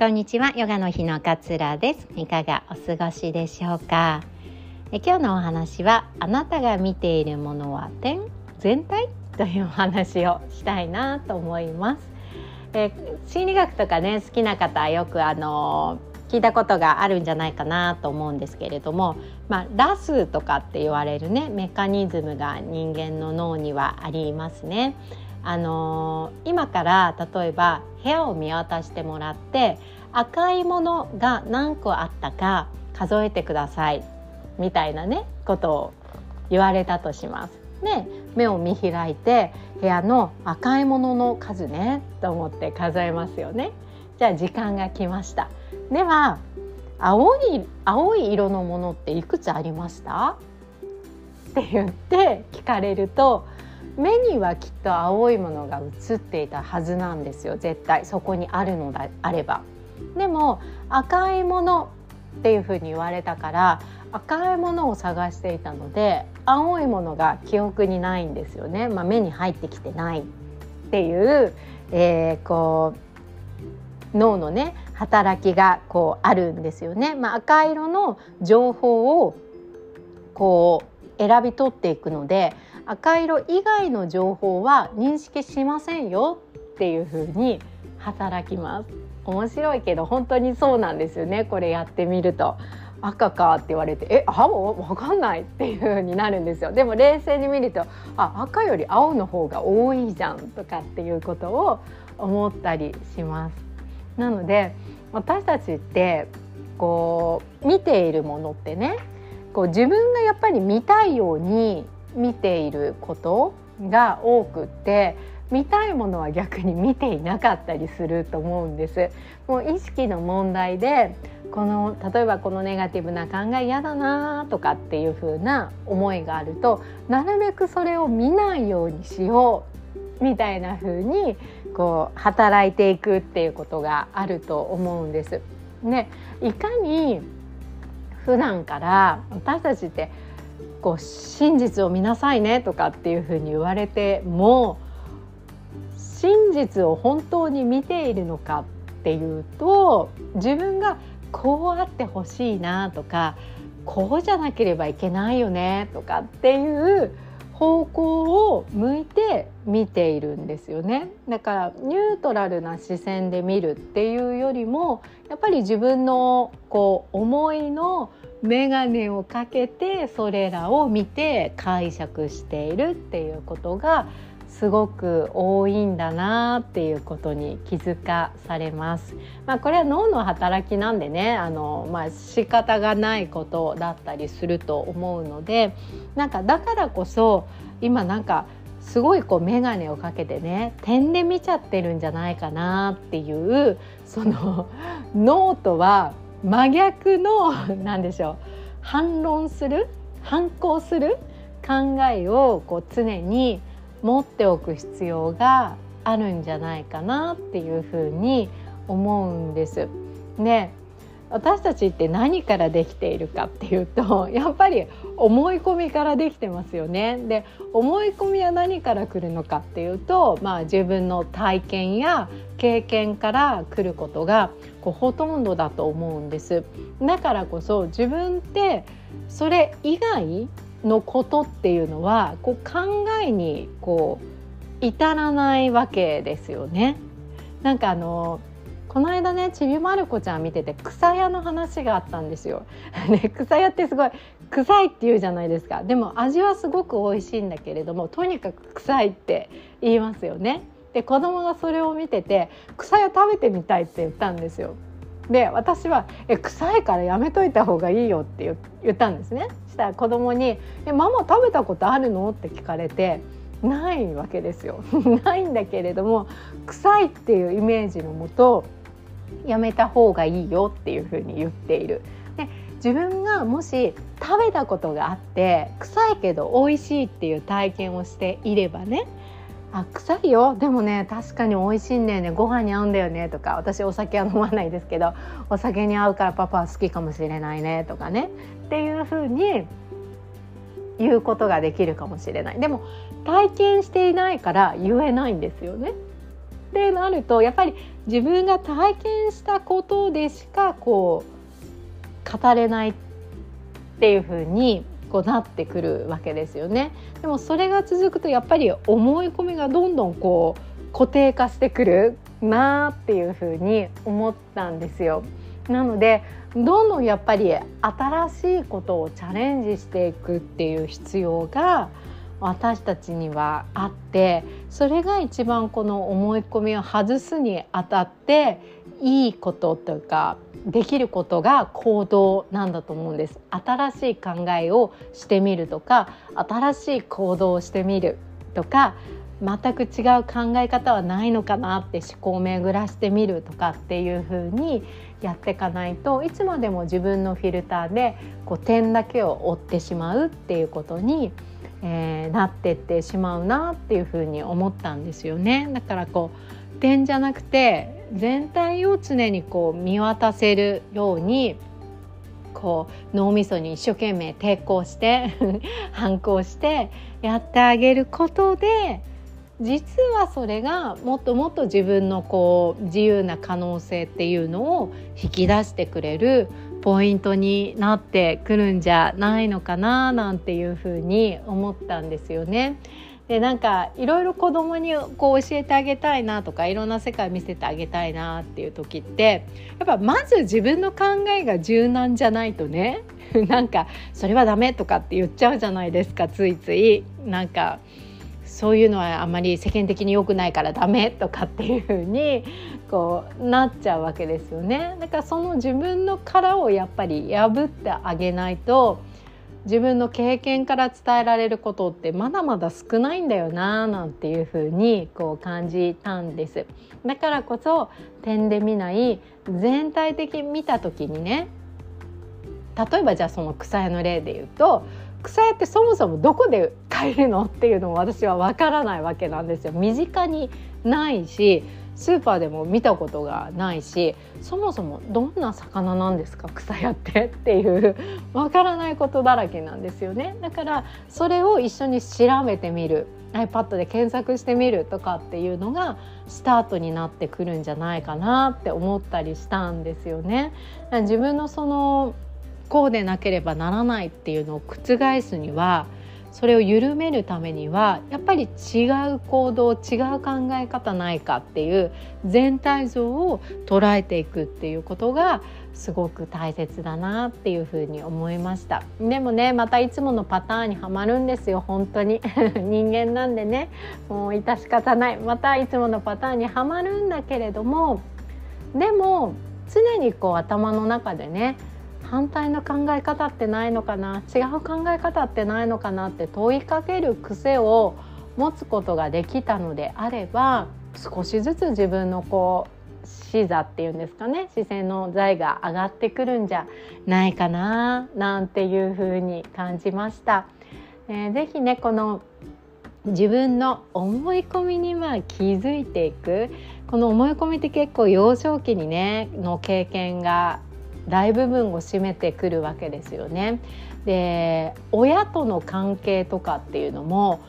こんにちは。ヨガの日の勝です。いかがお過ごしでしょうか？え今日のお話はあなたが見ているものは点全体？というお話をしたいなと思います。え心理学とかね好きな方はよくあの聞いたことがあるんじゃないかなと思うんですけれども、まあ、ラスとかって言われるねメカニズムが人間の脳にはありますね。あのー、今から例えば部屋を見渡してもらって赤いものが何個あったか数えてくださいみたいなねことを言われたとします。で目を見開いて部屋の赤いものの数ねと思って数えますよね。じゃあ時間が来ました。では青い青い色のものっていくつありました？って言って聞かれると目にはきっと青いものが映っていたはずなんですよ絶対そこにあるのであれば。でも赤いものっていうふうに言われたから赤いものを探していたので青いものが記憶にないんですよね、まあ、目に入ってきてないっていう、えー、こう脳のね働きがこうあるんですよね。まあ、赤色の情報をこう選び取っていくので赤色以外の情報は認識しませんよっていう風に働きます。面白いけど本当にそうなんですよね。これやってみると。赤かって言われてえ青？わかんないっていう風になるんですよ。でも冷静に見るとあ赤より青の方が多いじゃんとかっていうことを思ったりします。なので私たちってこう見ているものってねこう自分がやっぱり見たいように見ていることが多くて見たいものは逆に見ていなかったりすると思うんです。もう意識の問題でこの例えばこのネガティブな考え嫌だなとかっていう風な思いがあるとなるべくそれを見ないようにしようみたいな風にこう働いていくっていうことがあると思うんです。ね、いかに普段から私たちってこう真実を見なさいねとかっていうふうに言われても真実を本当に見ているのかっていうと自分がこうあってほしいなとかこうじゃなければいけないよねとかっていう方向を向いて見ているんですよね。だからニュートラルな視線で見るっていうよりもやっぱり自分のこう思いの眼鏡をかけてそれらを見て解釈しているっていうことがすごく多いんだなっていうことに気づかされます。まあ、これは脳の働きなんでねあの、まあ、仕方がないことだったりすると思うのでなんかだからこそ今なんかすごいこう眼鏡をかけてね点で見ちゃってるんじゃないかなっていうその脳とは真逆の 何でしょう反論する反抗する考えをこう常に持っておく必要があるんじゃないかなっていうふうに思うんです。で私たちって何からできているかっていうと やっぱり思い込みからできてますよね。で思い込みは何から来るのかっていうと、まあ、自分の体験や経験から来ることがこうほとんどだと思うんです。だからこそ自分ってそれ以外のことっていうのはこう考えにこう至らないわけですよね。なんかあのこの間ねちびまる子ちゃん見てて草屋の話があったんですよ。ね、草屋ってすごい臭いって言うじゃないですかでも味はすごく美味しいんだけれどもとにかく臭いって言いますよね。で子供がそれを見てて草屋食べてみたいって言ったんですよ。で私は「え臭いからやめといた方がいいよ」って言ったんですね。したら子供に「えママ食べたことあるの?」って聞かれてないわけですよ。ないんだけれども臭いっていうイメージのもとやめた方がいいよっていうふうに言っている。で自分がもし食べたことがあって臭いけど美味しいっていう体験をしていればねあ臭いよ。でもね確かに美味しいんだよね。ご飯に合うんだよねとか私お酒は飲まないですけどお酒に合うからパパは好きかもしれないねとかね。っていうふうに言うことができるかもしれない。でも体験していないから言えないんですよね。ってなるとやっぱり自分が体験したことでしかこう語れないっていう風にこうなってくるわけですよね。でもそれが続くとやっぱり思い込みがどんどんこう固定化してくるなっていう風に思ったんですよ。なのでどんどんやっぱり新しいことをチャレンジしていくっていう必要が私たちにはあってそれが一番この思い込みを外すにあたっていいことというかできることが行動なんだと思うんです。新しい考えをしてみるとか新しい行動をしてみるとか全く違う考え方はないのかなって思考を巡らしてみるとかっていう風にやっていかないといつまでも自分のフィルターでこう点だけを追ってしまうっていうことに、えー、なってってしまうなっていう風に思ったんですよね。だからこう点じゃなくて全体を常にこう見渡せるようにこう脳みそに一生懸命抵抗して 反抗してやってあげることで実はそれがもっともっと自分のこう自由な可能性っていうのを引き出してくれるポイントになってくるんじゃないのかななんていうふうに思ったんですよね。でなんかいろいろ子供にこう教えてあげたいなとかいろんな世界見せてあげたいなっていう時ってやっぱまず自分の考えが柔軟じゃないとね なんかそれはダメとかって言っちゃうじゃないですかついついなんかそういうのはあまり世間的に良くないからダメとかっていう風にこうなっちゃうわけですよね。だからその自分の殻をやっぱり破ってあげないと自分の経験から伝えられることってまだまだ少ないんだよななんていう風にこう感じたんですだからこそ点で見ない全体的に見た時にね例えばじゃあその草屋の例で言うと草屋ってそもそもどこで買えるの？っていうのも私は分からないわけなんですよ。身近にないしスーパーでも見たことがないしそもそもどんな魚なんですか？草屋ってっていうわからないことだらけなんですよね。だからそれを一緒に調べてみる。iPad で検索してみるとかっていうのがスタートになってくるんじゃないかなって思ったりしたんですよね。自分のそのこうでなければならないっていうのを覆すにはそれを緩めるためにはやっぱり違う行動違う考え方ないかっていう全体像を捉えていくっていうことがすごく大切だなっていうふうに思いました。でもねまたいつものパターンにはまるんですよ本当に。人間なんでね。もう致し方ない。またいつものパターンにはまるんだけれども。でも常にこう頭の中でね反対の考え方ってないのかな？違う考え方ってないのかなって問いかける癖を持つことができたのであれば少しずつ自分のこう視座っていうんですかね視線の材が上がってくるんじゃないかななんていうふうに感じました。えー、ぜひねこの自分の思い込みにまあ気づいていくこの思い込みって結構幼少期にねの経験が大部分を占めてくるわけですよね。で親との関係とかっていうのも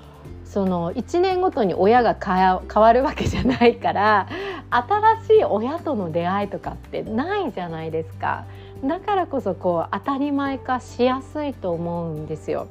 その1年ごとに親が変わるわけじゃないから新しい親との出会いとかってないじゃないですかだからこそこう当たり前化しやすいと思うんですよ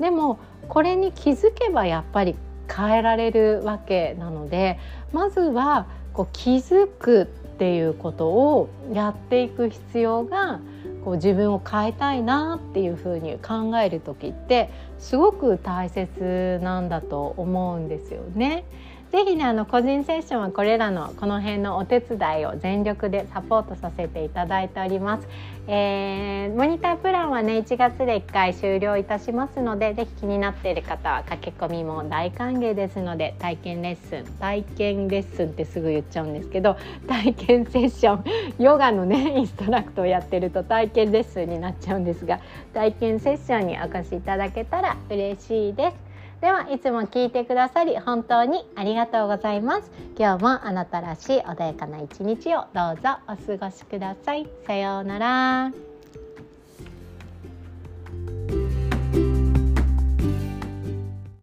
でもこれに気づけばやっぱり変えられるわけなのでまずはこう気づくっっていうことをやっていく必要がこう自分を変えたいなっていうふうに考える時ってすごく大切なんだと思うんですよね。ぜひねあの個人セッションはこれらのこの辺のお手伝いを全力でサポートさせていただいております。えー、モニタープランはね1月で1回終了いたしますのでぜひ気になっている方は駆け込みも大歓迎ですので体験レッスン体験レッスンってすぐ言っちゃうんですけど体験セッションヨガのね インストラクトをやってると体験レッスンになっちゃうんですが体験セッションにお越しいただけたら嬉しいです。ではいつも聞いてくださり本当にありがとうございます。今日もあなたらしい穏やかな一日をどうぞお過ごしください。さようなら。